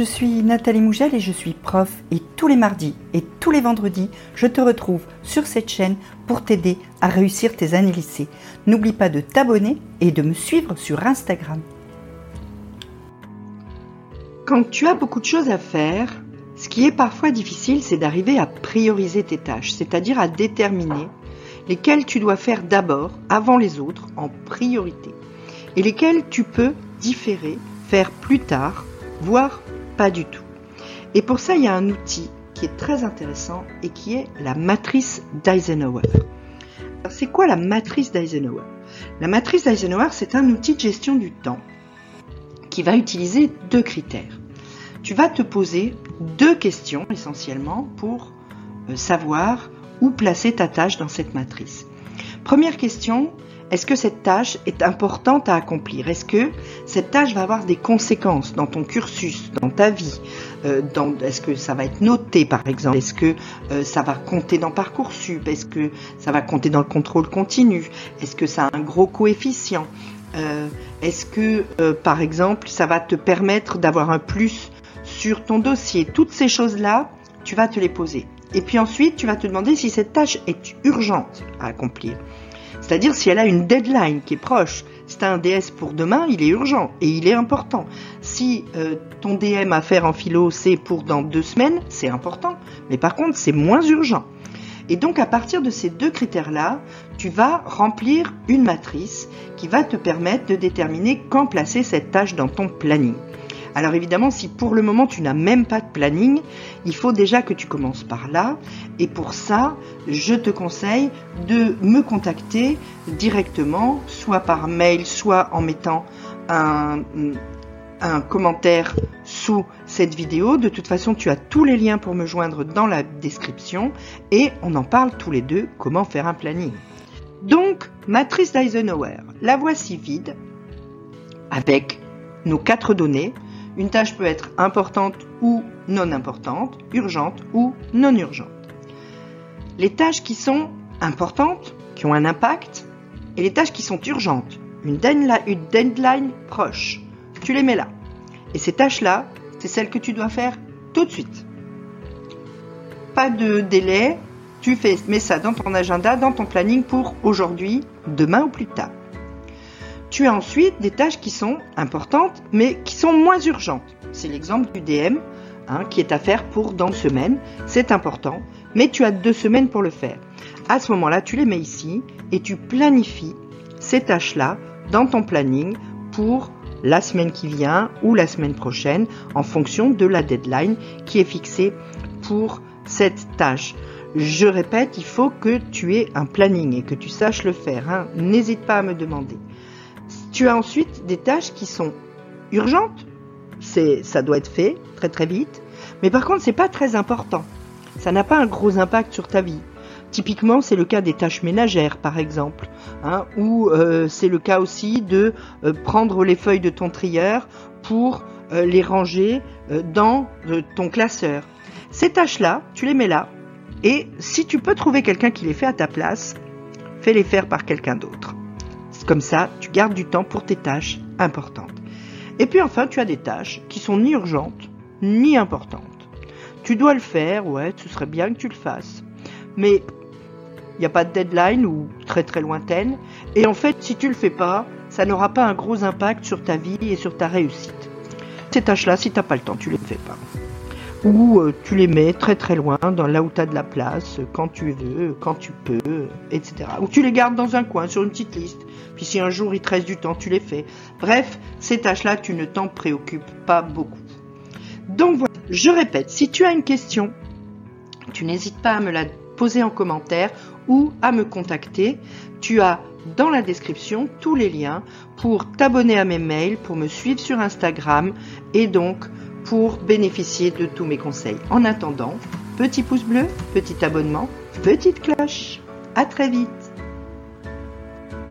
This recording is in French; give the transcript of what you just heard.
je suis Nathalie Mougel et je suis prof et tous les mardis et tous les vendredis, je te retrouve sur cette chaîne pour t'aider à réussir tes années lycée. N'oublie pas de t'abonner et de me suivre sur Instagram. Quand tu as beaucoup de choses à faire, ce qui est parfois difficile, c'est d'arriver à prioriser tes tâches, c'est-à-dire à déterminer lesquelles tu dois faire d'abord, avant les autres, en priorité, et lesquelles tu peux différer, faire plus tard, voire du tout. Et pour ça, il y a un outil qui est très intéressant et qui est la matrice d'Eisenhower. C'est quoi la matrice d'Eisenhower? La matrice d'Eisenhower, c'est un outil de gestion du temps qui va utiliser deux critères. Tu vas te poser deux questions essentiellement pour euh, savoir où placer ta tâche dans cette matrice. Première question, est-ce que cette tâche est importante à accomplir? Est-ce que cette tâche va avoir des conséquences dans ton cursus, dans ta vie? Euh, Est-ce que ça va être noté par exemple? Est-ce que euh, ça va compter dans Parcoursup? Est-ce que ça va compter dans le contrôle continu? Est-ce que ça a un gros coefficient? Euh, Est-ce que par exemple ça va te permettre d'avoir un plus sur ton dossier? Toutes ces choses-là, tu vas te les poser. Et puis ensuite, tu vas te demander si cette tâche est urgente à accomplir. C'est-à-dire si elle a une deadline qui est proche. Si un DS pour demain, il est urgent et il est important. Si euh, ton DM à faire en philo, c'est pour dans deux semaines, c'est important. Mais par contre, c'est moins urgent. Et donc à partir de ces deux critères-là, tu vas remplir une matrice qui va te permettre de déterminer quand placer cette tâche dans ton planning. Alors évidemment, si pour le moment tu n'as même pas de planning, il faut déjà que tu commences par là. Et pour ça, je te conseille de me contacter directement, soit par mail, soit en mettant un, commentaire sous cette vidéo. De toute façon, tu as tous les liens pour me joindre dans la description et on en parle tous les deux comment faire un planning. Donc, matrice d'Eisenhower, la voici vide avec nos quatre données. Une tâche peut être importante ou non importante, urgente ou non urgente. Les tâches qui sont importantes, qui ont un impact, et les tâches qui sont urgentes, une deadline, proche, tu les mets là. Et ces tâches-là, c'est celles que tu dois faire tout de suite. Pas de délai, tu mets ça dans ton agenda, dans ton planning pour aujourd'hui, demain ou plus tard. Tu as ensuite des tâches qui sont importantes, mais qui sont moins urgentes. C'est l'exemple du DM, hein, qui est à faire pour dans une semaine. C'est important, mais tu as deux semaines pour le faire. À ce moment-là, tu les mets ici et tu planifies ces tâches-là dans ton planning pour la semaine qui vient ou la semaine prochaine en fonction de la deadline qui est fixée pour cette tâche. Je répète, il faut que tu aies un planning et que tu saches le faire. Hein. N'hésite pas à me demander. Tu as ensuite des tâches qui sont urgentes, c'est ça doit être fait très très vite, mais par contre c'est pas très important. Ça n'a pas un gros impact sur ta vie. Typiquement, c'est le cas des tâches ménagères, par exemple, hein, ou euh, c'est le cas aussi de euh, prendre les feuilles de ton trieur pour euh, les ranger dans ton classeur. Ces tâches-là, tu les mets là, et si tu peux trouver quelqu'un qui les fait à ta place, fais les faire par quelqu'un d'autre. Comme ça, tu gardes du temps pour tes tâches importantes. Et puis enfin, tu as des tâches qui sont ni urgentes ni importantes. Tu dois le faire, ouais, ce serait bien que tu le fasses. Mais il n'y a pas de deadline ou très très lointaine. Et en fait, si tu le fais pas, ça n'aura pas un gros impact sur ta vie et sur ta réussite. Ces tâches-là, si tu n'as pas le temps, tu les fais pas ou euh, tu les mets très très loin, dans là où tu as de la place, quand tu veux, quand tu peux, etc. Ou tu les gardes dans un coin, sur une petite liste, puis si un jour il te reste du temps, tu les fais. Bref, ces tâches-là, tu ne t'en préoccupes pas beaucoup. Donc voilà, je répète, si tu as une question, tu n'hésites pas à me la poser en commentaire ou à me contacter. Tu as dans la description tous les liens pour t'abonner à mes mails, pour me suivre sur Instagram et donc pour bénéficier de tous mes conseils. En attendant, petit pouce bleu, petit abonnement, petite cloche. À très vite